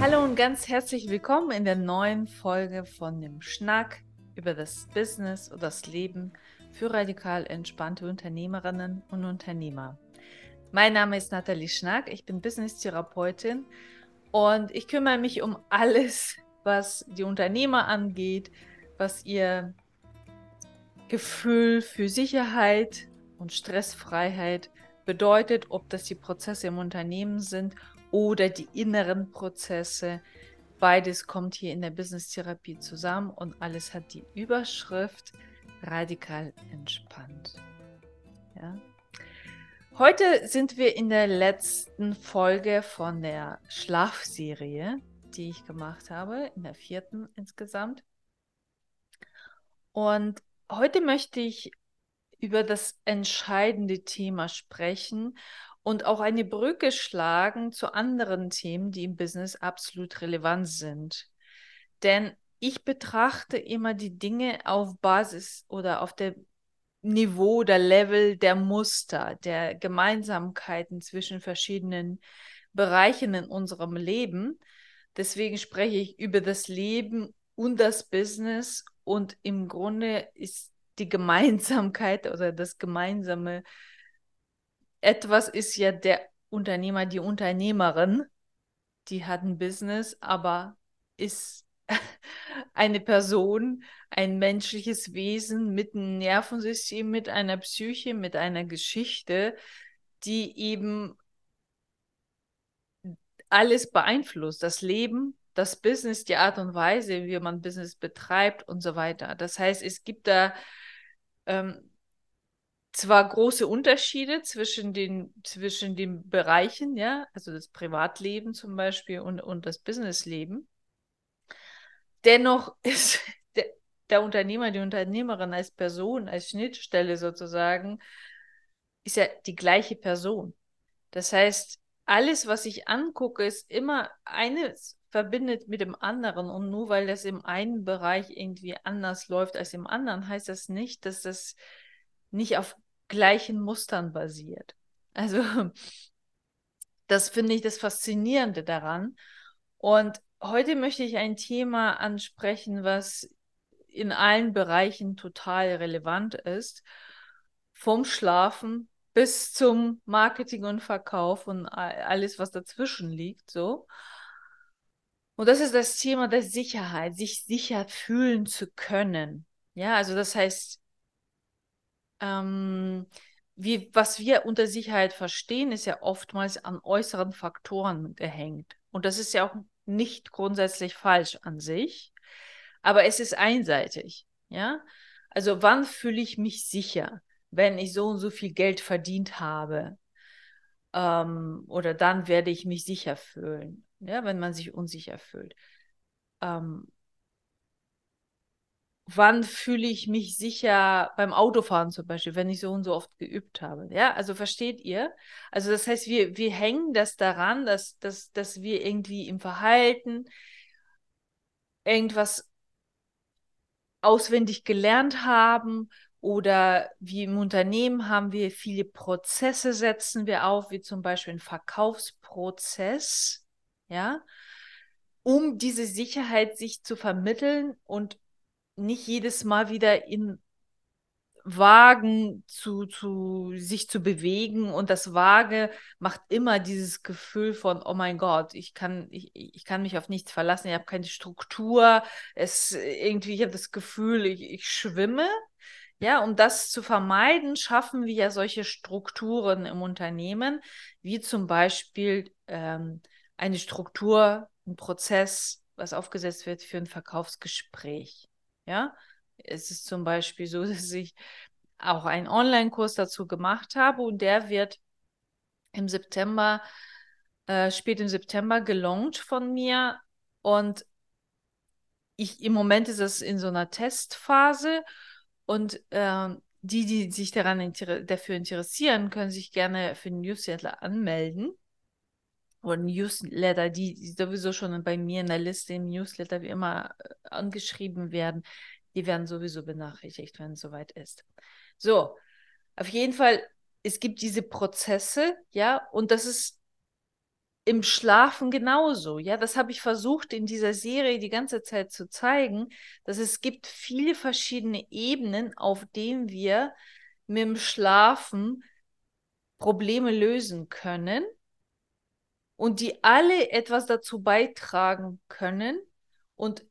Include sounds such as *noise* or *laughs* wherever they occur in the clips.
Hallo und ganz herzlich willkommen in der neuen Folge von dem Schnack über das Business oder das Leben für radikal entspannte Unternehmerinnen und Unternehmer. Mein Name ist Nathalie Schnack, ich bin Business-Therapeutin und ich kümmere mich um alles, was die Unternehmer angeht, was ihr Gefühl für Sicherheit und Stressfreiheit bedeutet, ob das die Prozesse im Unternehmen sind oder die inneren Prozesse. Beides kommt hier in der Business-Therapie zusammen und alles hat die Überschrift radikal entspannt. Ja. Heute sind wir in der letzten Folge von der Schlafserie, die ich gemacht habe, in der vierten insgesamt. Und heute möchte ich über das entscheidende Thema sprechen und auch eine Brücke schlagen zu anderen Themen, die im Business absolut relevant sind. Denn ich betrachte immer die Dinge auf Basis oder auf der Niveau oder Level der Muster, der Gemeinsamkeiten zwischen verschiedenen Bereichen in unserem Leben. Deswegen spreche ich über das Leben und das Business und im Grunde ist die Gemeinsamkeit oder das gemeinsame etwas ist ja der Unternehmer, die Unternehmerin, die hat ein Business, aber ist *laughs* eine Person, ein menschliches Wesen mit einem Nervensystem, mit einer Psyche, mit einer Geschichte, die eben alles beeinflusst, das Leben, das Business, die Art und Weise, wie man Business betreibt und so weiter. Das heißt, es gibt da ähm, zwar große Unterschiede zwischen den, zwischen den Bereichen, ja, also das Privatleben zum Beispiel und, und das Businessleben. Dennoch *laughs* ist der, der Unternehmer, die Unternehmerin als Person, als Schnittstelle sozusagen, ist ja die gleiche Person. Das heißt, alles, was ich angucke, ist immer eines verbindet mit dem anderen. Und nur weil das im einen Bereich irgendwie anders läuft als im anderen, heißt das nicht, dass das nicht auf gleichen Mustern basiert. Also *laughs* das finde ich das Faszinierende daran. Und heute möchte ich ein Thema ansprechen, was in allen Bereichen total relevant ist. Vom Schlafen bis zum Marketing und Verkauf und alles, was dazwischen liegt, so. Und das ist das Thema der Sicherheit, sich sicher fühlen zu können. Ja, also das heißt, ähm, wie, was wir unter Sicherheit verstehen, ist ja oftmals an äußeren Faktoren gehängt. Und das ist ja auch nicht grundsätzlich falsch an sich, aber es ist einseitig. Ja, also wann fühle ich mich sicher, wenn ich so und so viel Geld verdient habe? Ähm, oder dann werde ich mich sicher fühlen, ja, wenn man sich unsicher fühlt. Ähm, wann fühle ich mich sicher beim Autofahren zum Beispiel, wenn ich so und so oft geübt habe. Ja, also versteht ihr? Also das heißt, wir, wir hängen das daran, dass, dass, dass wir irgendwie im Verhalten irgendwas auswendig gelernt haben oder wie im Unternehmen haben wir viele Prozesse setzen wir auf, wie zum Beispiel ein Verkaufsprozess, ja, um diese Sicherheit sich zu vermitteln und nicht jedes Mal wieder in Wagen zu, zu sich zu bewegen. Und das Vage macht immer dieses Gefühl von oh mein Gott ich kann ich, ich kann mich auf nichts verlassen ich habe keine Struktur. Es irgendwie ich habe das Gefühl ich, ich schwimme. Ja um das zu vermeiden schaffen wir ja solche Strukturen im Unternehmen wie zum Beispiel ähm, eine Struktur ein Prozess was aufgesetzt wird für ein Verkaufsgespräch ja, es ist zum Beispiel so, *laughs* dass ich auch einen Online-Kurs dazu gemacht habe und der wird im September, äh, spät im September gelauncht von mir und ich, im Moment ist es in so einer Testphase und äh, die, die sich daran inter dafür interessieren, können sich gerne für den Newsletter anmelden. Oder Newsletter, die sowieso schon bei mir in der Liste im Newsletter wie immer äh, angeschrieben werden, die werden sowieso benachrichtigt, wenn es soweit ist. So, auf jeden Fall, es gibt diese Prozesse, ja, und das ist im Schlafen genauso. Ja, das habe ich versucht in dieser Serie die ganze Zeit zu zeigen, dass es gibt viele verschiedene Ebenen, auf denen wir mit dem Schlafen Probleme lösen können und die alle etwas dazu beitragen können. Und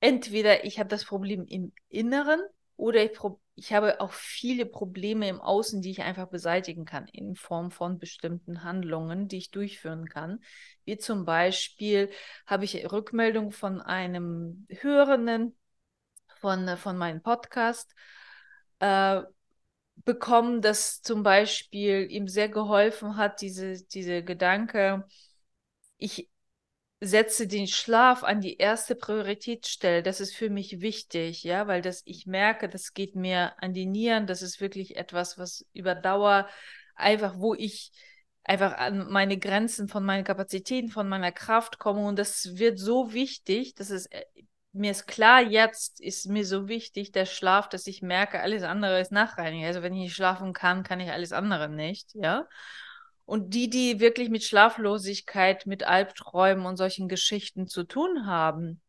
entweder ich habe das Problem im Inneren oder ich, ich habe auch viele Probleme im Außen, die ich einfach beseitigen kann in Form von bestimmten Handlungen, die ich durchführen kann. Wie zum Beispiel habe ich Rückmeldung von einem Hörenden von, von meinem Podcast. Äh, bekommen, das zum Beispiel ihm sehr geholfen hat, diese, diese Gedanke, ich setze den Schlaf an die erste Prioritätsstelle. Das ist für mich wichtig, ja, weil das, ich merke, das geht mir an die Nieren. Das ist wirklich etwas, was über Dauer einfach, wo ich einfach an meine Grenzen von meinen Kapazitäten, von meiner Kraft komme. Und das wird so wichtig, dass es äh, mir ist klar, jetzt ist mir so wichtig der Schlaf, dass ich merke, alles andere ist nachrangig. Also wenn ich nicht schlafen kann, kann ich alles andere nicht, ja. Und die, die wirklich mit Schlaflosigkeit, mit Albträumen und solchen Geschichten zu tun haben,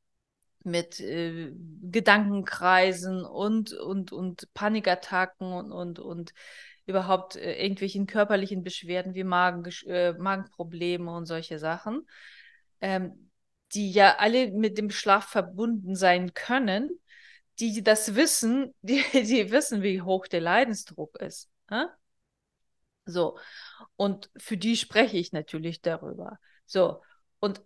mit äh, Gedankenkreisen und, und, und Panikattacken und, und, und überhaupt äh, irgendwelchen körperlichen Beschwerden wie Magen, äh, Magenprobleme und solche Sachen, ähm, die ja alle mit dem Schlaf verbunden sein können, die das wissen, *laughs* die, die wissen, wie hoch der Leidensdruck ist. Äh? So. Und für die spreche ich natürlich darüber. So. Und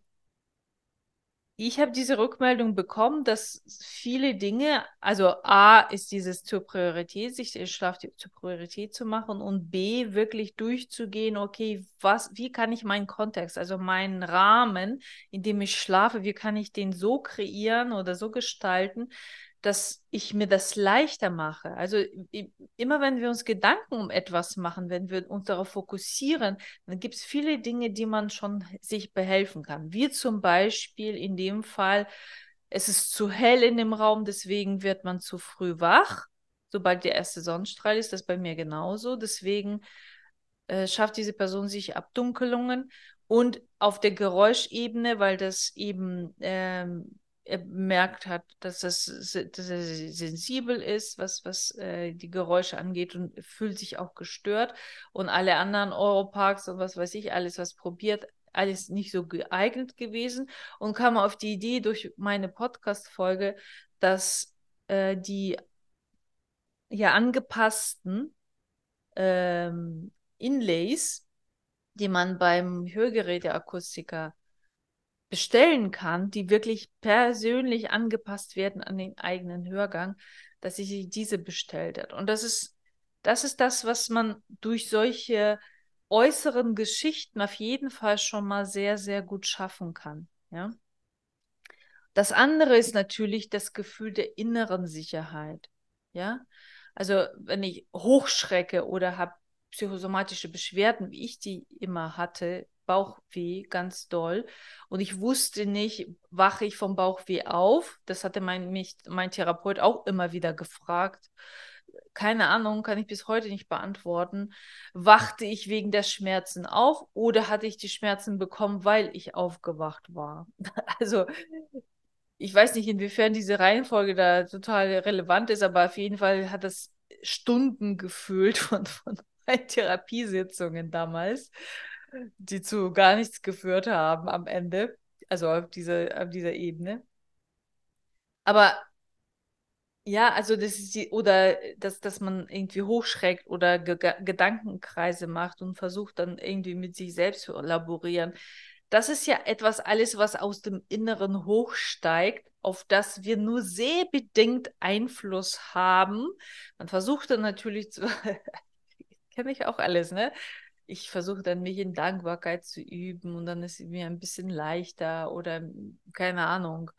ich habe diese Rückmeldung bekommen, dass viele Dinge, also A ist dieses zur Priorität, sich den Schlaf zur Priorität zu machen und B wirklich durchzugehen, okay, was, wie kann ich meinen Kontext, also meinen Rahmen, in dem ich schlafe, wie kann ich den so kreieren oder so gestalten, dass ich mir das leichter mache. Also immer wenn wir uns Gedanken um etwas machen, wenn wir uns darauf fokussieren, dann gibt es viele Dinge, die man schon sich behelfen kann. Wie zum Beispiel in dem Fall, es ist zu hell in dem Raum, deswegen wird man zu früh wach. Sobald der erste Sonnenstrahl ist, das bei mir genauso. Deswegen äh, schafft diese Person sich Abdunkelungen und auf der Geräuschebene, weil das eben ähm, er bemerkt hat, dass, es, dass er sensibel ist, was, was äh, die Geräusche angeht und fühlt sich auch gestört. Und alle anderen Europarks und was weiß ich, alles, was probiert, alles nicht so geeignet gewesen und kam auf die Idee durch meine Podcast-Folge, dass äh, die ja angepassten ähm, Inlays, die man beim Hörgeräteakustiker bestellen kann, die wirklich persönlich angepasst werden an den eigenen Hörgang, dass sie diese bestellt hat. Und das ist, das ist das, was man durch solche äußeren Geschichten auf jeden Fall schon mal sehr, sehr gut schaffen kann. Ja. Das andere ist natürlich das Gefühl der inneren Sicherheit. Ja. Also wenn ich hochschrecke oder habe psychosomatische Beschwerden, wie ich die immer hatte, Bauchweh ganz doll. Und ich wusste nicht, wache ich vom Bauchweh auf? Das hatte mein, mich, mein Therapeut auch immer wieder gefragt. Keine Ahnung, kann ich bis heute nicht beantworten. Wachte ich wegen der Schmerzen auf oder hatte ich die Schmerzen bekommen, weil ich aufgewacht war? *laughs* Also, ich weiß nicht, inwiefern diese Reihenfolge da total relevant ist, aber auf jeden Fall hat das Stunden gefühlt von, von *laughs* Therapiesitzungen damals die zu gar nichts geführt haben am Ende, also auf, diese, auf dieser Ebene. Aber ja, also das ist die, oder dass, dass man irgendwie hochschreckt oder Ge Gedankenkreise macht und versucht dann irgendwie mit sich selbst zu elaborieren. Das ist ja etwas alles, was aus dem Inneren hochsteigt, auf das wir nur sehr bedingt Einfluss haben. Man versucht dann natürlich zu, *laughs* kenne ich auch alles, ne? Ich versuche dann mich in Dankbarkeit zu üben und dann ist es mir ein bisschen leichter oder keine Ahnung,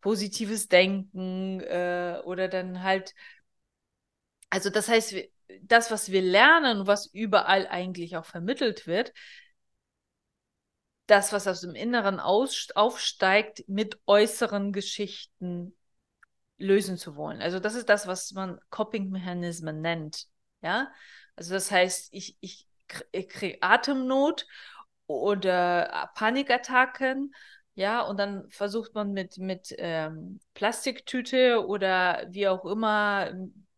positives Denken äh, oder dann halt, also das heißt, das, was wir lernen, was überall eigentlich auch vermittelt wird, das, was aus dem Inneren aus, aufsteigt, mit äußeren Geschichten lösen zu wollen. Also das ist das, was man Coping-Mechanismen nennt. Ja, also das heißt, ich, ich Atemnot oder Panikattacken. Ja, und dann versucht man mit, mit ähm, Plastiktüte oder wie auch immer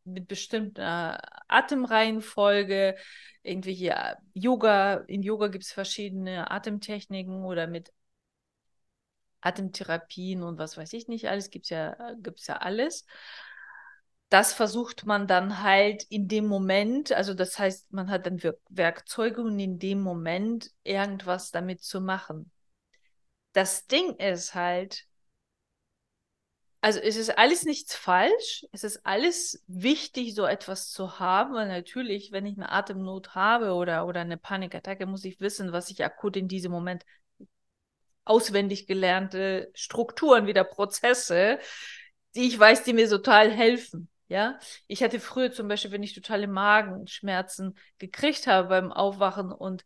mit bestimmter Atemreihenfolge, irgendwie hier Yoga, in Yoga gibt es verschiedene Atemtechniken oder mit Atemtherapien und was weiß ich nicht alles, gibt es ja, gibt's ja alles. Das versucht man dann halt in dem Moment, also das heißt, man hat dann Werkzeuge und in dem Moment irgendwas damit zu machen. Das Ding ist halt, also es ist alles nichts falsch, es ist alles wichtig, so etwas zu haben, weil natürlich, wenn ich eine Atemnot habe oder, oder eine Panikattacke, muss ich wissen, was ich akut in diesem Moment auswendig gelernte Strukturen, wieder Prozesse, die ich weiß, die mir total helfen. Ja, ich hatte früher zum Beispiel, wenn ich totale Magenschmerzen gekriegt habe beim Aufwachen und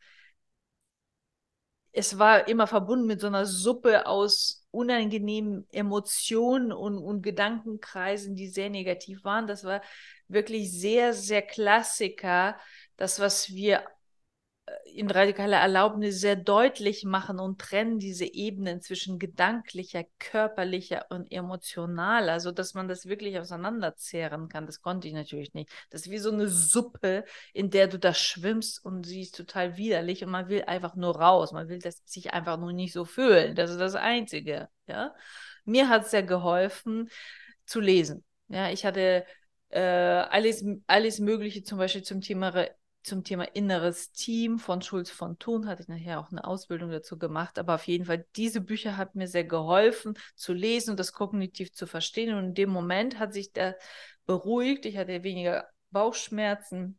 es war immer verbunden mit so einer Suppe aus unangenehmen Emotionen und, und Gedankenkreisen, die sehr negativ waren. Das war wirklich sehr, sehr Klassiker. Das, was wir in radikaler Erlaubnis sehr deutlich machen und trennen diese Ebenen zwischen gedanklicher, körperlicher und emotional. Also, dass man das wirklich auseinanderzehren kann, das konnte ich natürlich nicht. Das ist wie so eine Suppe, in der du da schwimmst und sie ist total widerlich und man will einfach nur raus. Man will das sich einfach nur nicht so fühlen. Das ist das Einzige. Ja? Mir hat es ja geholfen, zu lesen. Ja, ich hatte äh, alles, alles Mögliche zum Beispiel zum Thema zum Thema inneres Team von Schulz von Thun, hatte ich nachher auch eine Ausbildung dazu gemacht, aber auf jeden Fall, diese Bücher hat mir sehr geholfen zu lesen und das kognitiv zu verstehen. Und in dem Moment hat sich der beruhigt, ich hatte weniger Bauchschmerzen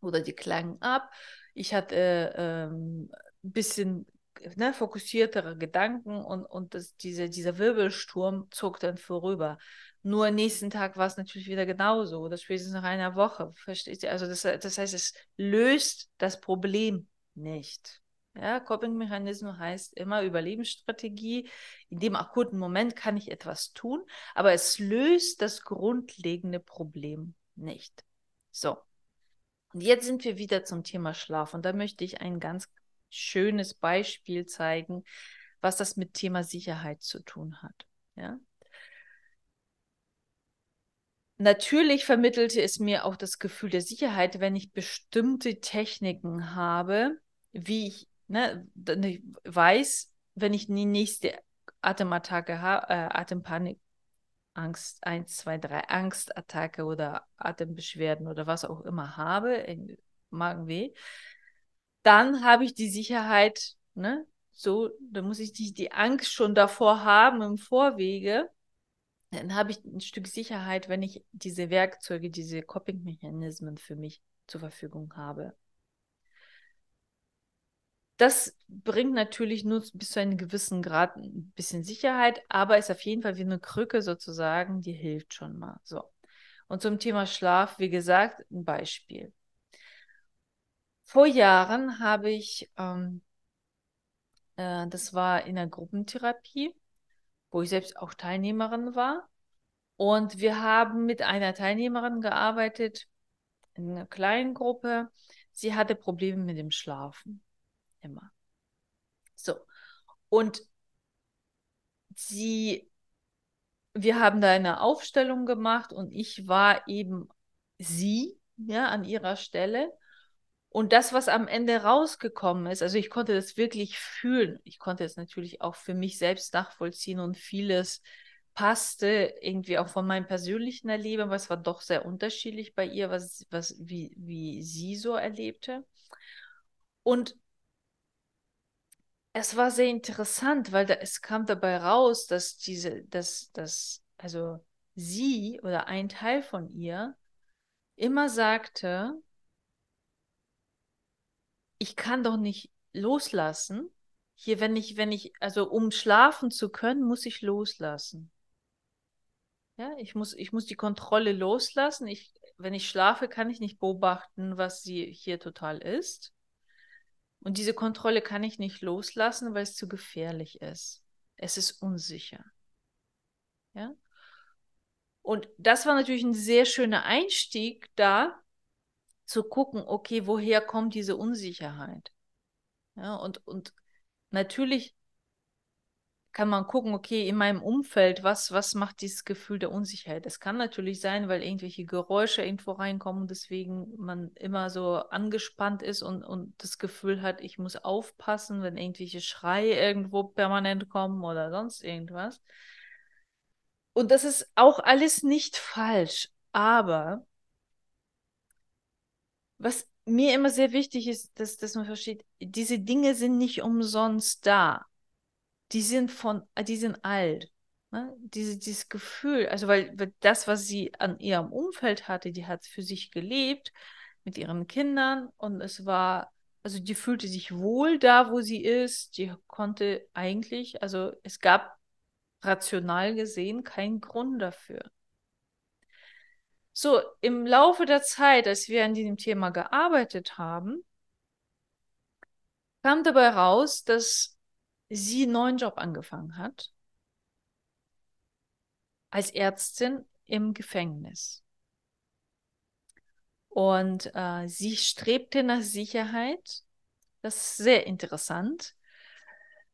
oder die klangen ab, ich hatte äh, ähm, ein bisschen ne, fokussiertere Gedanken und, und das, diese, dieser Wirbelsturm zog dann vorüber. Nur nächsten Tag war es natürlich wieder genauso oder spätestens nach einer Woche. Versteht ihr? Also das, das heißt, es löst das Problem nicht. Ja, Coping-Mechanismus heißt immer Überlebensstrategie. In dem akuten Moment kann ich etwas tun, aber es löst das grundlegende Problem nicht. So. Und jetzt sind wir wieder zum Thema Schlaf. Und da möchte ich ein ganz schönes Beispiel zeigen, was das mit Thema Sicherheit zu tun hat. Ja? Natürlich vermittelte es mir auch das Gefühl der Sicherheit, wenn ich bestimmte Techniken habe, wie ich, ne, ich weiß, wenn ich die nächste Atemattacke habe, äh, Atempanik, Angst 1, 2, 3, Angstattacke oder Atembeschwerden oder was auch immer habe, Magenweh, dann habe ich die Sicherheit, ne, so, da muss ich die, die Angst schon davor haben im Vorwege dann habe ich ein Stück Sicherheit, wenn ich diese Werkzeuge, diese Coping-Mechanismen für mich zur Verfügung habe. Das bringt natürlich nur bis zu einem gewissen Grad ein bisschen Sicherheit, aber ist auf jeden Fall wie eine Krücke sozusagen, die hilft schon mal. So. Und zum Thema Schlaf, wie gesagt, ein Beispiel. Vor Jahren habe ich, ähm, äh, das war in der Gruppentherapie, wo ich selbst auch Teilnehmerin war. Und wir haben mit einer Teilnehmerin gearbeitet, in einer kleinen Gruppe. Sie hatte Probleme mit dem Schlafen. Immer. So. Und sie, wir haben da eine Aufstellung gemacht und ich war eben sie, ja, an ihrer Stelle. Und das, was am Ende rausgekommen ist, also ich konnte das wirklich fühlen. Ich konnte es natürlich auch für mich selbst nachvollziehen und vieles passte irgendwie auch von meinem persönlichen Erleben, aber es war doch sehr unterschiedlich bei ihr, was, was, wie, wie sie so erlebte. Und es war sehr interessant, weil da, es kam dabei raus, dass diese, dass, dass, also sie oder ein Teil von ihr immer sagte, ich kann doch nicht loslassen. Hier, wenn ich, wenn ich, also um schlafen zu können, muss ich loslassen. Ja, ich muss, ich muss die Kontrolle loslassen. Ich, wenn ich schlafe, kann ich nicht beobachten, was sie hier total ist. Und diese Kontrolle kann ich nicht loslassen, weil es zu gefährlich ist. Es ist unsicher. Ja? Und das war natürlich ein sehr schöner Einstieg da, zu gucken, okay, woher kommt diese Unsicherheit? Ja, und, und natürlich kann man gucken, okay, in meinem Umfeld, was, was macht dieses Gefühl der Unsicherheit? Das kann natürlich sein, weil irgendwelche Geräusche irgendwo reinkommen deswegen man immer so angespannt ist und, und das Gefühl hat, ich muss aufpassen, wenn irgendwelche Schreie irgendwo permanent kommen oder sonst irgendwas. Und das ist auch alles nicht falsch, aber was mir immer sehr wichtig ist, dass, dass man versteht, diese Dinge sind nicht umsonst da die sind von, die sind alt. Ne? Diese, dieses Gefühl, also weil, weil das, was sie an ihrem Umfeld hatte, die hat für sich gelebt mit ihren Kindern und es war, also die fühlte sich wohl da, wo sie ist. Die konnte eigentlich, also es gab rational gesehen keinen Grund dafür. So, im Laufe der Zeit, als wir an diesem Thema gearbeitet haben, kam dabei raus, dass sie einen neuen Job angefangen hat. Als Ärztin im Gefängnis. Und äh, sie strebte nach Sicherheit. Das ist sehr interessant,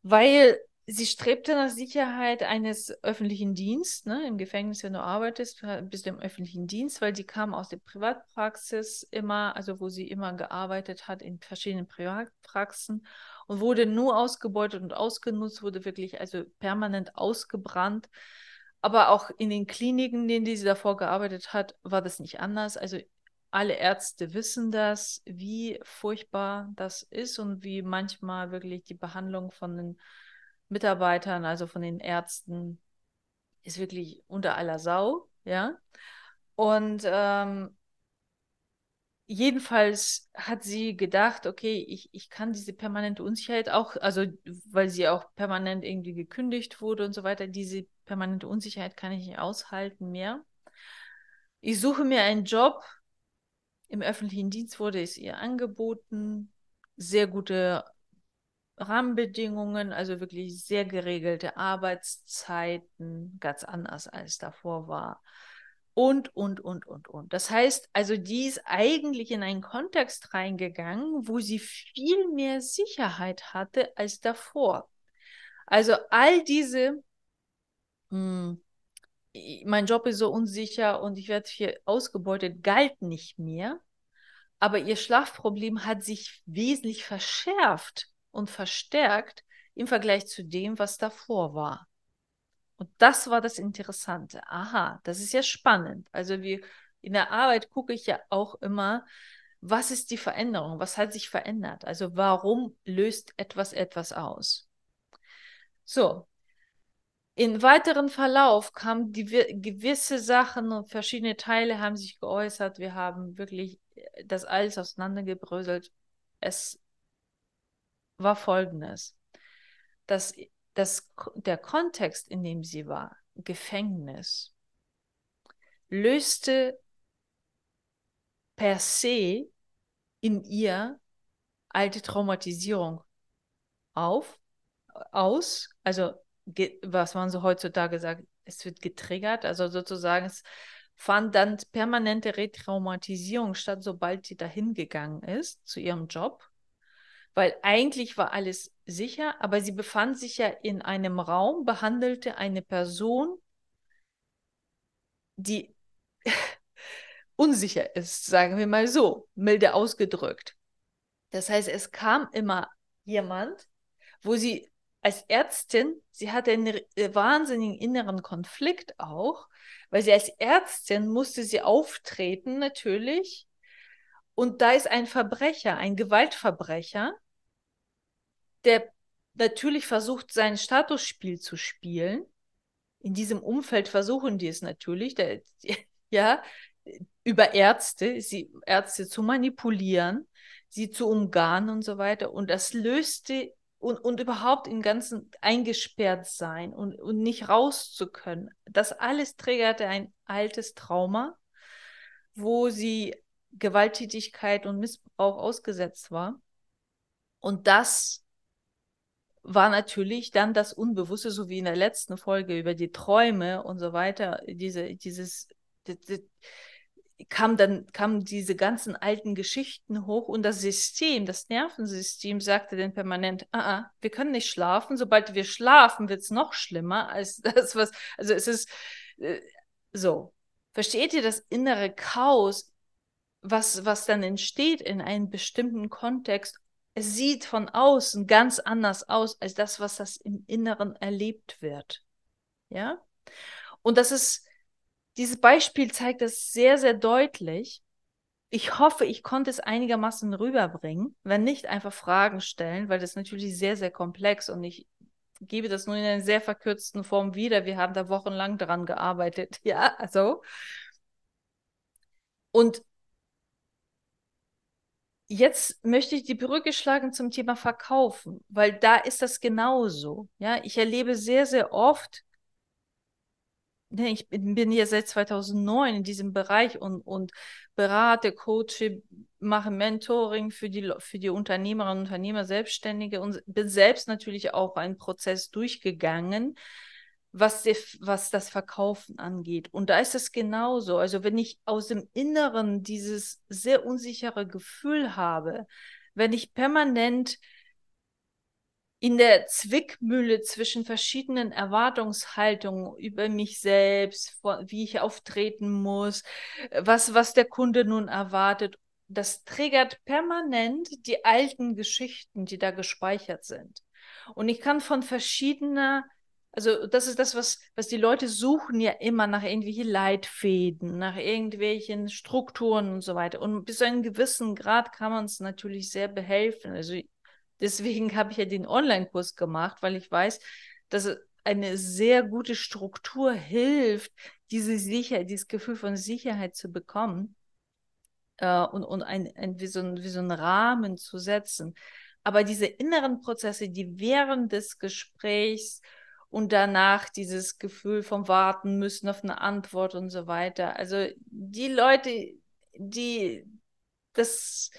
weil sie strebte nach Sicherheit eines öffentlichen Dienstes. Ne? Im Gefängnis, wenn du arbeitest, bist du im öffentlichen Dienst, weil sie kam aus der Privatpraxis immer, also wo sie immer gearbeitet hat in verschiedenen Privatpraxen und wurde nur ausgebeutet und ausgenutzt, wurde wirklich also permanent ausgebrannt. Aber auch in den Kliniken, in denen sie davor gearbeitet hat, war das nicht anders. Also alle Ärzte wissen das, wie furchtbar das ist und wie manchmal wirklich die Behandlung von den Mitarbeitern, also von den Ärzten, ist wirklich unter aller Sau, ja. Und ähm, jedenfalls hat sie gedacht, okay, ich, ich kann diese permanente Unsicherheit auch, also weil sie auch permanent irgendwie gekündigt wurde und so weiter, diese permanente Unsicherheit kann ich nicht aushalten mehr. Ich suche mir einen Job. Im öffentlichen Dienst wurde es ihr angeboten. Sehr gute Rahmenbedingungen, also wirklich sehr geregelte Arbeitszeiten, ganz anders als davor war und, und, und, und, und. Das heißt, also die ist eigentlich in einen Kontext reingegangen, wo sie viel mehr Sicherheit hatte als davor. Also all diese, mh, hm, mein Job ist so unsicher und ich werde hier ausgebeutet, galt nicht mehr. Aber ihr Schlafproblem hat sich wesentlich verschärft und verstärkt im Vergleich zu dem, was davor war. Und das war das Interessante. Aha, das ist ja spannend. Also wie in der Arbeit gucke ich ja auch immer, was ist die Veränderung? Was hat sich verändert? Also warum löst etwas etwas aus? So. In weiteren Verlauf kamen die, gewisse Sachen und verschiedene Teile haben sich geäußert. Wir haben wirklich äh, das alles auseinandergebröselt. Es war folgendes. Das das, der Kontext, in dem sie war, Gefängnis, löste per se in ihr alte Traumatisierung auf, aus, also was man so heutzutage sagt, es wird getriggert, also sozusagen es fand dann permanente Retraumatisierung statt, sobald sie dahin gegangen ist zu ihrem Job weil eigentlich war alles sicher, aber sie befand sich ja in einem Raum, behandelte eine Person, die *laughs* unsicher ist, sagen wir mal so, milde ausgedrückt. Das heißt, es kam immer jemand, wo sie als Ärztin, sie hatte einen äh, wahnsinnigen inneren Konflikt auch, weil sie als Ärztin musste sie auftreten natürlich. Und da ist ein Verbrecher, ein Gewaltverbrecher, der natürlich versucht, sein Statusspiel zu spielen. In diesem Umfeld versuchen die es natürlich, der, *laughs* ja, über Ärzte, sie, Ärzte zu manipulieren, sie zu umgarnen und so weiter. Und das löste und, und überhaupt im Ganzen eingesperrt sein und, und nicht raus zu können. Das alles triggerte ein altes Trauma, wo sie Gewalttätigkeit und Missbrauch ausgesetzt war. Und das war natürlich dann das Unbewusste, so wie in der letzten Folge über die Träume und so weiter, diese, dieses, kam dann kamen diese ganzen alten Geschichten hoch und das System, das Nervensystem sagte dann permanent, ah, ah, wir können nicht schlafen. Sobald wir schlafen, wird es noch schlimmer als *laughs* das, was, also es ist äh, so. Versteht ihr das innere Chaos, was, was dann entsteht in einem bestimmten Kontext? Es sieht von außen ganz anders aus als das, was das im Inneren erlebt wird. Ja? Und das ist, dieses Beispiel zeigt das sehr, sehr deutlich. Ich hoffe, ich konnte es einigermaßen rüberbringen. Wenn nicht, einfach Fragen stellen, weil das natürlich sehr, sehr komplex und ich gebe das nur in einer sehr verkürzten Form wieder. Wir haben da wochenlang daran gearbeitet. *laughs* Ja, also. Und jetzt möchte ich die Brücke schlagen zum Thema Verkaufen, weil da ist das genauso. Ja, ich erlebe sehr, sehr oft, ne, ich bin, hier seit 2009 in diesem Bereich und, und berate, coache, mache Mentoring für die, für die Unternehmerinnen und Unternehmer, Selbstständige und bin selbst natürlich auch einen Prozess durchgegangen, was, die, was das Verkaufen angeht. Und da ist es genauso. Also wenn ich aus dem Inneren dieses sehr unsichere Gefühl habe, wenn ich permanent in der Zwickmühle zwischen verschiedenen Erwartungshaltungen über mich selbst, wie ich auftreten muss, was, was der Kunde nun erwartet, das triggert permanent die alten Geschichten, die da gespeichert sind. Und ich kann von verschiedener also das ist das, was, was die Leute suchen ja immer nach irgendwelchen Leitfäden, nach irgendwelchen Strukturen und so weiter. Und bis zu einem gewissen Grad kann man es natürlich sehr behelfen. Also deswegen habe ich ja den Online-Kurs gemacht, weil ich weiß, dass eine sehr gute Struktur hilft, diese Sicherheit, dieses Gefühl von Sicherheit zu bekommen äh, und, und ein, ein, wie, so ein, wie so einen Rahmen zu setzen. Aber diese inneren Prozesse, die während des Gesprächs und danach dieses Gefühl vom Warten müssen auf eine Antwort und so weiter. Also die Leute, die das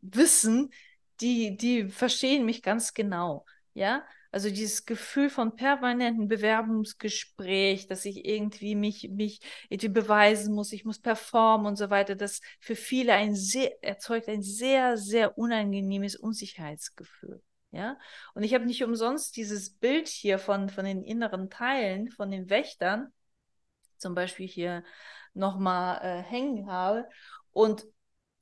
wissen, die, die verstehen mich ganz genau. Ja, also dieses Gefühl von permanenten Bewerbungsgespräch, dass ich irgendwie mich, mich irgendwie beweisen muss, ich muss performen und so weiter, das für viele ein sehr, erzeugt ein sehr, sehr unangenehmes Unsicherheitsgefühl. Ja, und ich habe nicht umsonst dieses Bild hier von, von den inneren Teilen, von den Wächtern, zum Beispiel hier nochmal äh, hängen habe. Und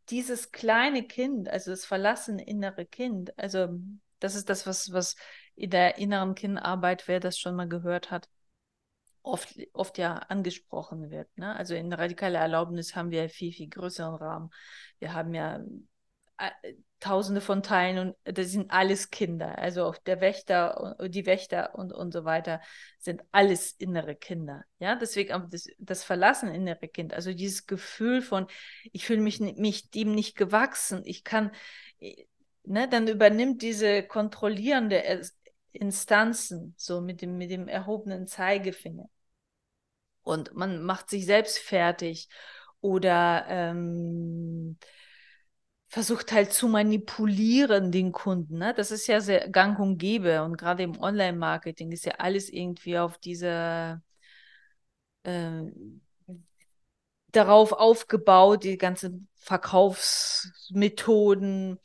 dieses kleine Kind, also das verlassene innere Kind, also das ist das, was, was in der inneren Kindarbeit, wer das schon mal gehört hat, oft, oft ja angesprochen wird. Ne? Also in radikaler Erlaubnis haben wir viel, viel größeren Rahmen. Wir haben ja tausende von Teilen und das sind alles Kinder. Also auch der Wächter, die Wächter und, und so weiter sind alles innere Kinder. Ja, deswegen das, das Verlassen innere Kind, also dieses Gefühl von, ich fühle mich, mich dem nicht gewachsen, ich kann, ne, dann übernimmt diese kontrollierende Instanzen, so mit dem, mit dem erhobenen Zeigefinger. Und man macht sich selbst fertig oder ähm, versucht halt zu manipulieren, den Kunden. Ne? Das ist ja sehr gang und gäbe. Und gerade im Online-Marketing ist ja alles irgendwie auf diese äh, darauf aufgebaut, die ganzen Verkaufsmethoden.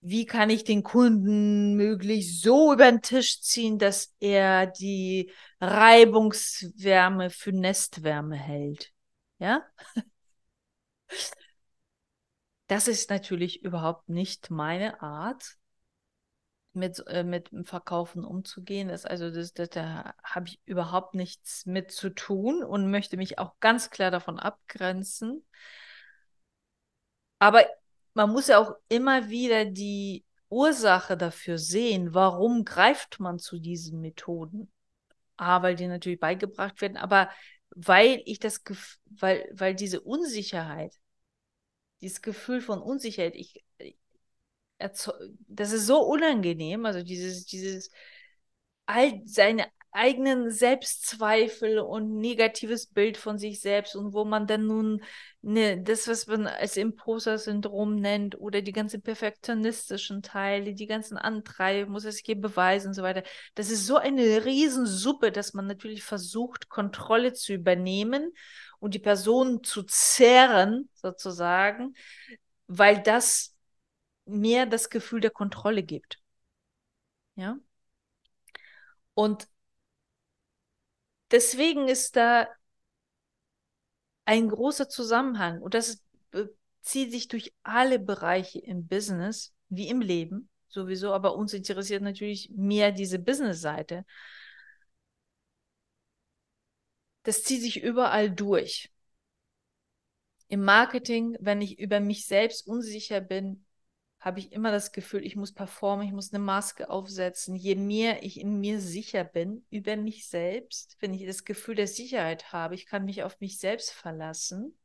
Wie kann ich den Kunden möglichst so über den Tisch ziehen, dass er die Reibungswärme für Nestwärme hält? Ja? Das ist natürlich überhaupt nicht meine Art, mit, äh, mit dem Verkaufen umzugehen. Das, also das, das, da habe ich überhaupt nichts mit zu tun und möchte mich auch ganz klar davon abgrenzen. Aber man muss ja auch immer wieder die Ursache dafür sehen, warum greift man zu diesen Methoden. A, weil die natürlich beigebracht werden, aber weil ich das, weil, weil diese Unsicherheit, dieses Gefühl von Unsicherheit, ich, das ist so unangenehm, also dieses, dieses, all seine eigenen Selbstzweifel und negatives Bild von sich selbst und wo man dann nun ne, das, was man als Imposter-Syndrom nennt oder die ganzen perfektionistischen Teile, die ganzen Antreiben, muss es hier beweisen und so weiter. Das ist so eine Riesensuppe, dass man natürlich versucht, Kontrolle zu übernehmen und die Person zu zerren, sozusagen, weil das mehr das Gefühl der Kontrolle gibt. Ja. Und deswegen ist da ein großer Zusammenhang und das zieht sich durch alle Bereiche im Business wie im Leben sowieso, aber uns interessiert natürlich mehr diese Business-Seite. Das zieht sich überall durch. Im Marketing, wenn ich über mich selbst unsicher bin, habe ich immer das Gefühl, ich muss performen, ich muss eine Maske aufsetzen. Je mehr ich in mir sicher bin über mich selbst, wenn ich das Gefühl der Sicherheit habe, ich kann mich auf mich selbst verlassen,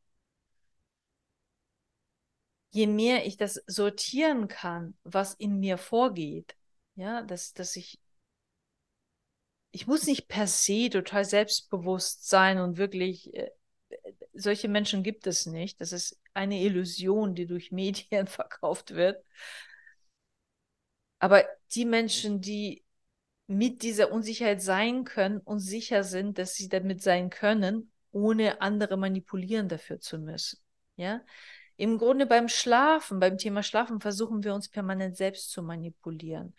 je mehr ich das sortieren kann, was in mir vorgeht, ja, dass, dass ich, ich muss nicht per se total selbstbewusst sein und wirklich äh, solche Menschen gibt es nicht. Das ist eine Illusion, die durch *laughs* Medien verkauft wird. Aber die Menschen, die mit dieser Unsicherheit sein können und sicher sind, dass sie damit sein können, ohne andere manipulieren dafür zu müssen. Ja, im Grunde beim Schlafen, beim Thema Schlafen versuchen wir uns permanent selbst zu manipulieren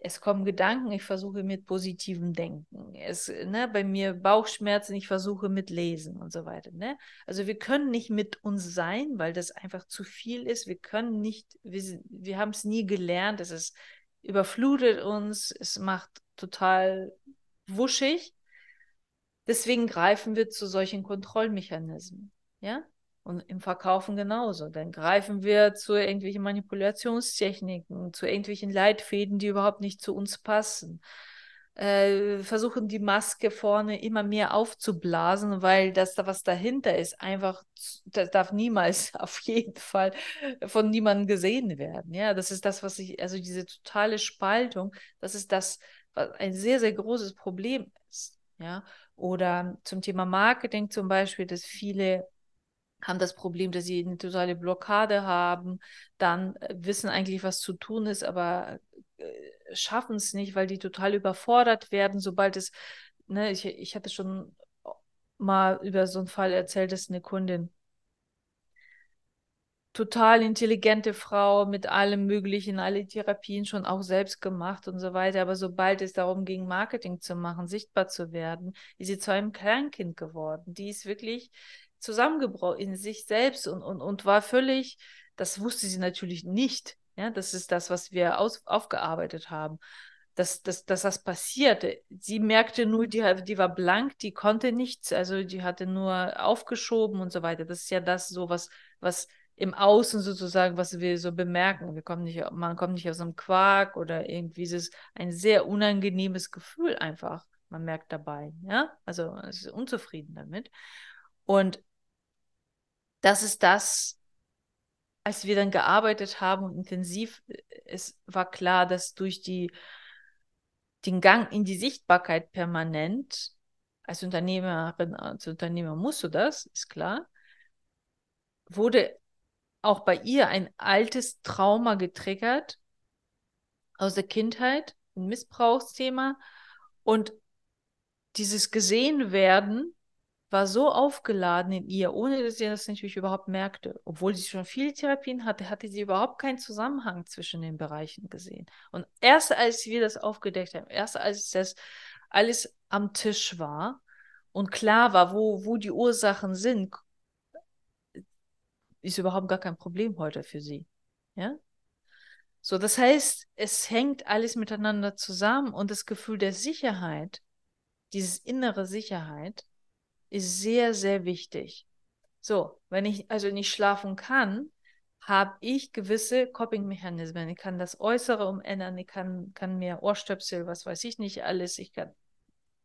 es kommen Gedanken, ich versuche mit positivem Denken. Es, ne, bei mir Bauchschmerzen, ich versuche mit Lesen und so weiter. Ne? Also wir können nicht mit uns sein, weil das einfach zu viel ist. Wir können nicht, wir, wir haben es nie gelernt. Es ist, überflutet uns, es macht total wuschig. Deswegen greifen wir zu solchen Kontrollmechanismen. Ja? Und im Verkaufen genauso. Dann greifen wir zu irgendwelchen Manipulationstechniken, zu irgendwelchen Leitfäden, die überhaupt nicht zu uns passen. Äh, versuchen die Maske vorne immer mehr aufzublasen, weil das, was dahinter ist, einfach, das darf niemals *laughs* auf jeden Fall von niemandem gesehen werden. Ja, das ist das, was ich, also diese totale Spaltung, das ist das, was ein sehr, sehr großes Problem ist. Ja, oder zum Thema Marketing zum Beispiel, dass viele haben das Problem, dass sie eine totale Blockade haben, dann äh, wissen eigentlich, was zu tun ist, aber äh, schaffen es nicht, weil die total überfordert werden, sobald es, ne, ich, ich hatte schon mal über so einen Fall erzählt, dass eine Kundin total intelligente Frau mit allem Möglichen, alle Therapien schon auch selbst gemacht und so weiter. Aber sobald es darum ging, Marketing zu machen, sichtbar zu werden, ist sie zu einem Kleinkind geworden. Die ist wirklich zusammengebrochen in sich selbst und, und, und war völlig, das wusste sie natürlich nicht. Ja, das ist das, was wir aus, aufgearbeitet haben. Dass, dass, dass das passierte. Sie merkte nur, die, die war blank, die konnte nichts, also die hatte nur aufgeschoben und so weiter. Das ist ja das so, was, was im Außen sozusagen, was wir so bemerken. Wir kommen nicht, man kommt nicht aus einem Quark oder irgendwie ist es ein sehr unangenehmes Gefühl einfach. Man merkt dabei, ja, also es ist unzufrieden damit. Und das ist das, als wir dann gearbeitet haben und intensiv, es war klar, dass durch die, den Gang in die Sichtbarkeit permanent, als Unternehmerin, als Unternehmer musst du das, ist klar, wurde auch bei ihr ein altes Trauma getriggert aus der Kindheit, ein Missbrauchsthema. Und dieses gesehen werden war so aufgeladen in ihr, ohne dass sie das natürlich überhaupt merkte. Obwohl sie schon viele Therapien hatte, hatte sie überhaupt keinen Zusammenhang zwischen den Bereichen gesehen. Und erst als wir das aufgedeckt haben, erst als das alles am Tisch war und klar war, wo, wo die Ursachen sind, ist überhaupt gar kein Problem heute für sie. Ja? So, das heißt, es hängt alles miteinander zusammen und das Gefühl der Sicherheit, dieses innere Sicherheit, ist sehr, sehr wichtig. So, wenn ich also nicht schlafen kann, habe ich gewisse Coping-Mechanismen. Ich kann das Äußere umändern, ich kann, kann mir Ohrstöpsel, was weiß ich nicht alles, ich kann,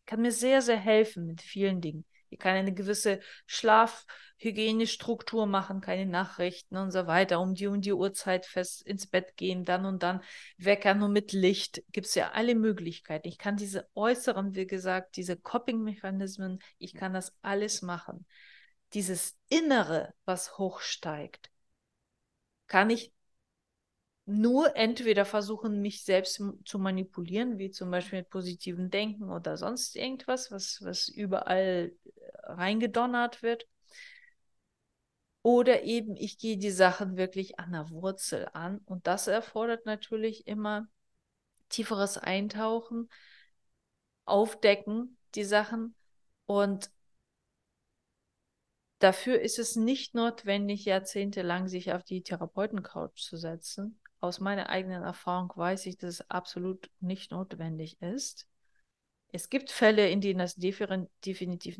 kann mir sehr, sehr helfen mit vielen Dingen. Ich kann eine gewisse Schlafhygienestruktur machen, keine Nachrichten und so weiter. Um die und die Uhrzeit fest ins Bett gehen, dann und dann Wecker nur mit Licht. Gibt es ja alle Möglichkeiten. Ich kann diese äußeren, wie gesagt, diese Coping-Mechanismen, ich kann das alles machen. Dieses Innere, was hochsteigt, kann ich nur entweder versuchen, mich selbst zu manipulieren, wie zum Beispiel mit positiven Denken oder sonst irgendwas, was, was überall äh, reingedonnert wird. Oder eben, ich gehe die Sachen wirklich an der Wurzel an. Und das erfordert natürlich immer tieferes Eintauchen, Aufdecken, die Sachen. Und dafür ist es nicht notwendig, jahrzehntelang sich auf die Therapeutencouch zu setzen, aus meiner eigenen Erfahrung weiß ich, dass es absolut nicht notwendig ist. Es gibt Fälle, in denen das definitiv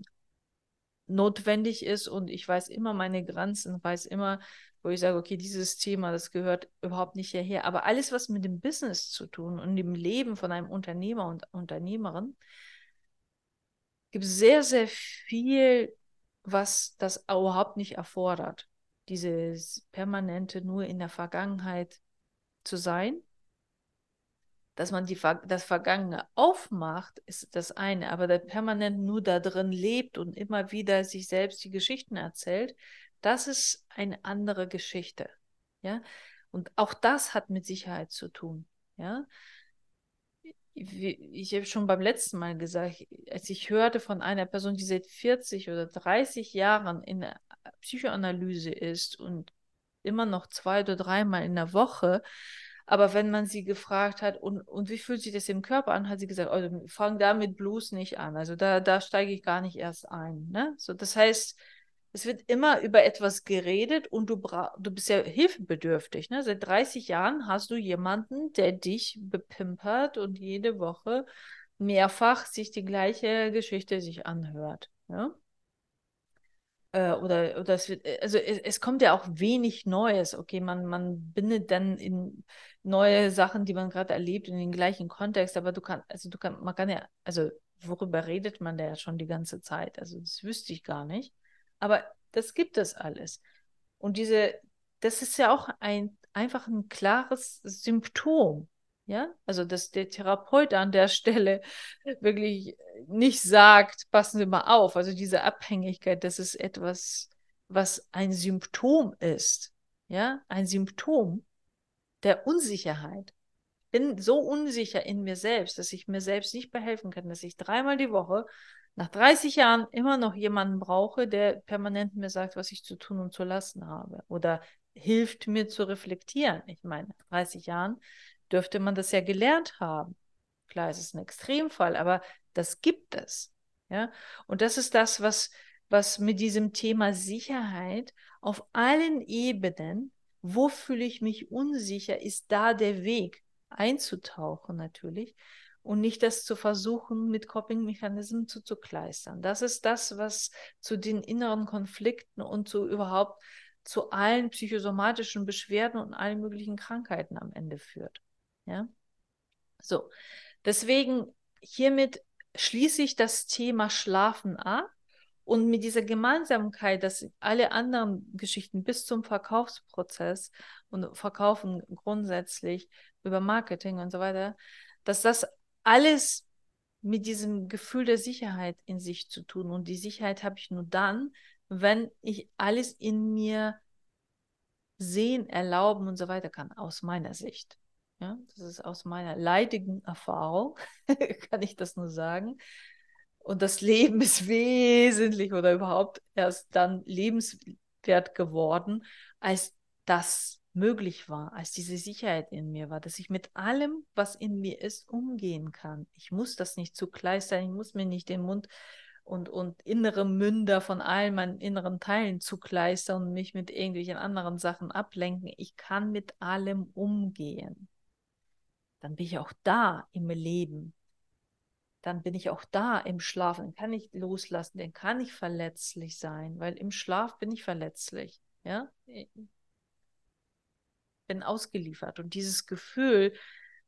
notwendig ist und ich weiß immer meine Grenzen, weiß immer, wo ich sage, okay, dieses Thema, das gehört überhaupt nicht hierher. Aber alles, was mit dem Business zu tun und dem Leben von einem Unternehmer und Unternehmerin, gibt sehr, sehr viel, was das überhaupt nicht erfordert. Dieses permanente nur in der Vergangenheit zu sein. Dass man die, das Vergangene aufmacht, ist das eine, aber der permanent nur da drin lebt und immer wieder sich selbst die Geschichten erzählt, das ist eine andere Geschichte. Ja, und auch das hat mit Sicherheit zu tun. Ja, ich habe schon beim letzten Mal gesagt, als ich hörte von einer Person, die seit 40 oder 30 Jahren in der Psychoanalyse ist und immer noch zwei oder dreimal in der Woche. Aber wenn man sie gefragt hat, und, und wie fühlt sich das im Körper an, hat sie gesagt, oh, fang damit bloß nicht an. Also da, da steige ich gar nicht erst ein. Ne? So, das heißt, es wird immer über etwas geredet und du, du bist ja hilfebedürftig. Ne? Seit 30 Jahren hast du jemanden, der dich bepimpert und jede Woche mehrfach sich die gleiche Geschichte sich anhört. Ja? Äh, oder, oder es wird, äh, also es, es, kommt ja auch wenig Neues. Okay, man, man bindet dann in neue Sachen, die man gerade erlebt, in den gleichen Kontext, aber du kannst, also du kannst, man kann ja, also worüber redet man da ja schon die ganze Zeit? Also das wüsste ich gar nicht. Aber das gibt es alles. Und diese, das ist ja auch ein einfach ein klares Symptom ja, also dass der Therapeut an der Stelle wirklich nicht sagt, passen Sie mal auf. Also diese Abhängigkeit, das ist etwas, was ein Symptom ist. Ja, ein Symptom der Unsicherheit. Ich bin so unsicher in mir selbst, dass ich mir selbst nicht behelfen kann, dass ich dreimal die Woche nach 30 Jahren immer noch jemanden brauche, der permanent mir sagt, was ich zu tun und zu lassen habe oder hilft mir zu reflektieren. Ich meine, nach 30 Jahren dürfte man das ja gelernt haben. Klar, es ist ein Extremfall, aber das gibt es. Ja? Und das ist das, was, was mit diesem Thema Sicherheit auf allen Ebenen, wo fühle ich mich unsicher, ist da der Weg einzutauchen natürlich und nicht das zu versuchen, mit Coping-Mechanismen zuzukleistern. Das ist das, was zu den inneren Konflikten und zu überhaupt zu allen psychosomatischen Beschwerden und allen möglichen Krankheiten am Ende führt. Ja? So, deswegen hiermit schließe ich das Thema Schlafen ab und mit dieser Gemeinsamkeit, dass alle anderen Geschichten bis zum Verkaufsprozess und Verkaufen grundsätzlich über Marketing und so weiter, dass das alles mit diesem Gefühl der Sicherheit in sich zu tun. Und die Sicherheit habe ich nur dann, wenn ich alles in mir sehen, erlauben und so weiter kann, aus meiner Sicht. Ja, das ist aus meiner leidigen Erfahrung, *laughs* kann ich das nur sagen. Und das Leben ist wesentlich oder überhaupt erst dann lebenswert geworden, als das möglich war, als diese Sicherheit in mir war, dass ich mit allem, was in mir ist, umgehen kann. Ich muss das nicht zu kleistern, ich muss mir nicht den Mund und, und innere Münder von allen meinen inneren Teilen zukleistern und mich mit irgendwelchen anderen Sachen ablenken. Ich kann mit allem umgehen dann bin ich auch da im Leben. Dann bin ich auch da im Schlaf. Dann kann ich loslassen, dann kann ich verletzlich sein, weil im Schlaf bin ich verletzlich. Ja, bin ausgeliefert. Und dieses Gefühl,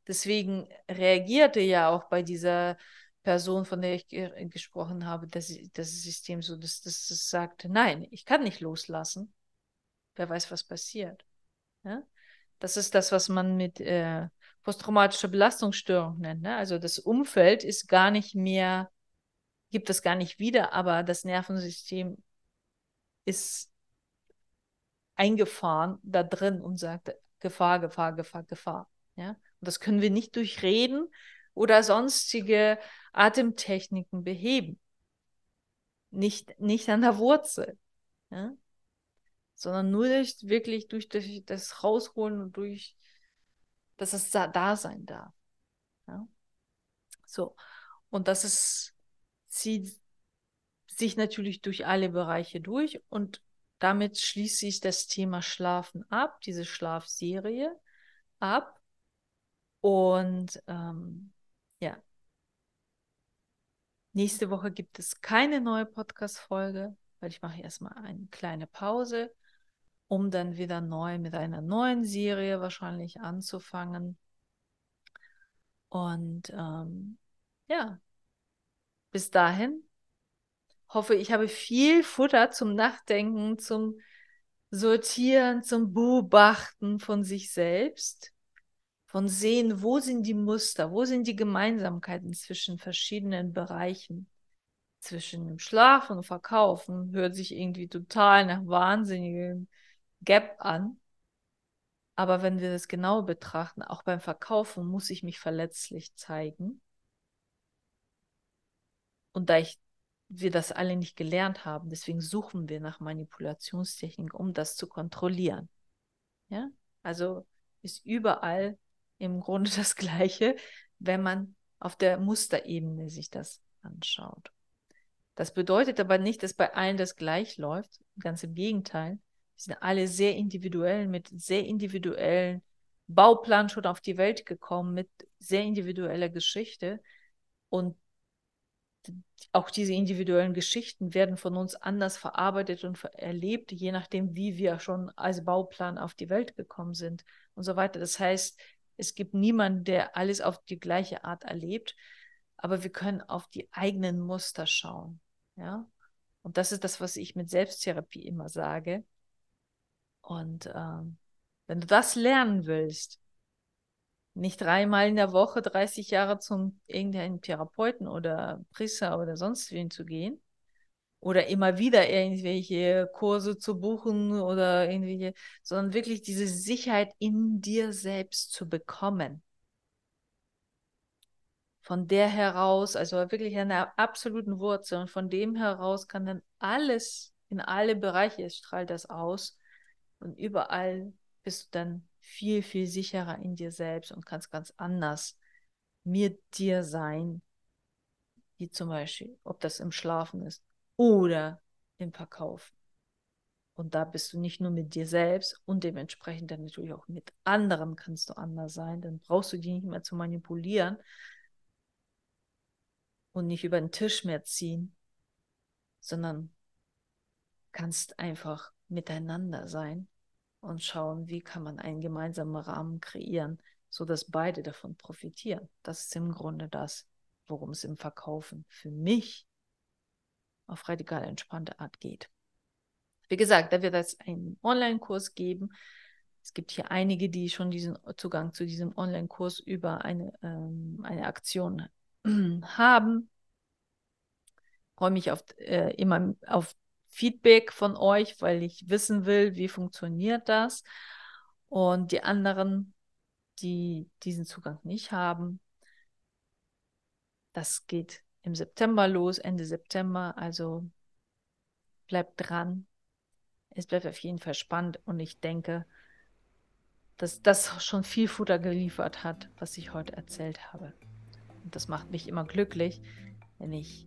deswegen reagierte ja auch bei dieser Person, von der ich ge gesprochen habe, das, das System so, dass das, das sagt, nein, ich kann nicht loslassen. Wer weiß, was passiert. Ja? Das ist das, was man mit äh, posttraumatischer Belastungsstörung nennt. Ne? Also das Umfeld ist gar nicht mehr, gibt es gar nicht wieder, aber das Nervensystem ist eingefahren da drin und sagt Gefahr, Gefahr, Gefahr, Gefahr. Ja? Und das können wir nicht durch Reden oder sonstige Atemtechniken beheben. Nicht, nicht an der Wurzel. Ja? Sondern nur durch, wirklich durch, durch das Rausholen und durch, dass es da, da sein darf. Ja? So. Und das ist, zieht sich natürlich durch alle Bereiche durch und damit schließt sich das Thema Schlafen ab, diese Schlafserie ab. Und ähm, ja, nächste Woche gibt es keine neue Podcast-Folge, weil ich mache erstmal eine kleine Pause, um dann wieder neu mit einer neuen Serie wahrscheinlich anzufangen. Und ähm, ja, bis dahin hoffe, ich habe viel Futter zum Nachdenken, zum Sortieren, zum Beobachten von sich selbst, von sehen, wo sind die Muster, wo sind die Gemeinsamkeiten zwischen verschiedenen Bereichen, zwischen dem Schlafen und Verkaufen, hört sich irgendwie total nach wahnsinnigem Gap an. Aber wenn wir das genau betrachten, auch beim Verkaufen muss ich mich verletzlich zeigen. Und da ich wir das alle nicht gelernt haben. Deswegen suchen wir nach Manipulationstechniken, um das zu kontrollieren. Ja, also ist überall im Grunde *laughs* das Gleiche, wenn man auf der Musterebene sich das anschaut. Das bedeutet aber nicht, dass bei allen das gleich läuft. Ganz im Gegenteil. Sind alle sehr individuell mit sehr individuellen Bauplan schon auf die Welt gekommen, mit sehr individueller Geschichte. Und auch diese individuellen Geschichten werden von uns anders verarbeitet und erlebt, je nachdem, wie wir schon als Bauplan auf die Welt gekommen sind und so weiter. Das heißt, es gibt niemanden, der alles auf die gleiche Art erlebt, aber wir können auf die eigenen Muster schauen. Ja? Und das ist das, was ich mit Selbsttherapie immer sage. Und ähm, wenn du das lernen willst, nicht dreimal in der Woche 30 Jahre zum irgendeinem Therapeuten oder Priester oder sonst wen zu gehen oder immer wieder irgendwelche Kurse zu buchen oder irgendwelche, sondern wirklich diese Sicherheit in dir selbst zu bekommen. Von der heraus, also wirklich an der absoluten Wurzel und von dem heraus kann dann alles in alle Bereiche, es strahlt das aus und überall bist du dann viel, viel sicherer in dir selbst und kannst ganz anders mit dir sein, wie zum Beispiel, ob das im Schlafen ist oder im Verkauf. Und da bist du nicht nur mit dir selbst und dementsprechend dann natürlich auch mit anderen kannst du anders sein. Dann brauchst du die nicht mehr zu manipulieren und nicht über den Tisch mehr ziehen, sondern kannst einfach miteinander sein und schauen, wie kann man einen gemeinsamen Rahmen kreieren, sodass beide davon profitieren. Das ist im Grunde das, worum es im Verkaufen für mich auf radikal entspannte Art geht. Wie gesagt, da wird es einen Online-Kurs geben. Es gibt hier einige, die schon diesen Zugang zu diesem Online-Kurs über eine, ähm, eine Aktion *clears throat* haben. Ich freue mich auf, äh, immer auf Feedback von euch, weil ich wissen will, wie funktioniert das. Und die anderen, die diesen Zugang nicht haben, das geht im September los, Ende September. Also bleibt dran. Es bleibt auf jeden Fall spannend und ich denke, dass das schon viel Futter geliefert hat, was ich heute erzählt habe. Und das macht mich immer glücklich, wenn ich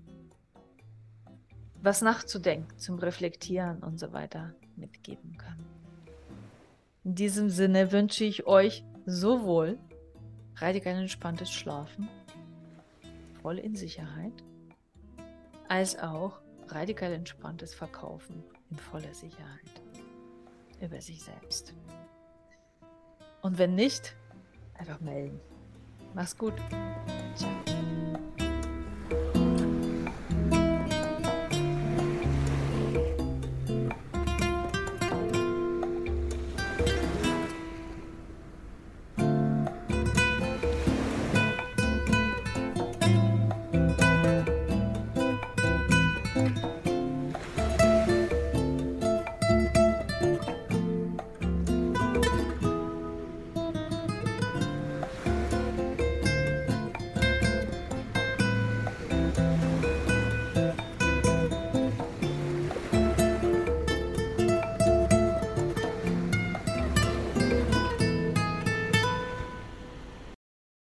was nachzudenken, zum Reflektieren und so weiter mitgeben kann. In diesem Sinne wünsche ich euch sowohl radikal entspanntes Schlafen, voll in Sicherheit, als auch radikal entspanntes Verkaufen in voller Sicherheit über sich selbst. Und wenn nicht, einfach melden. Mach's gut.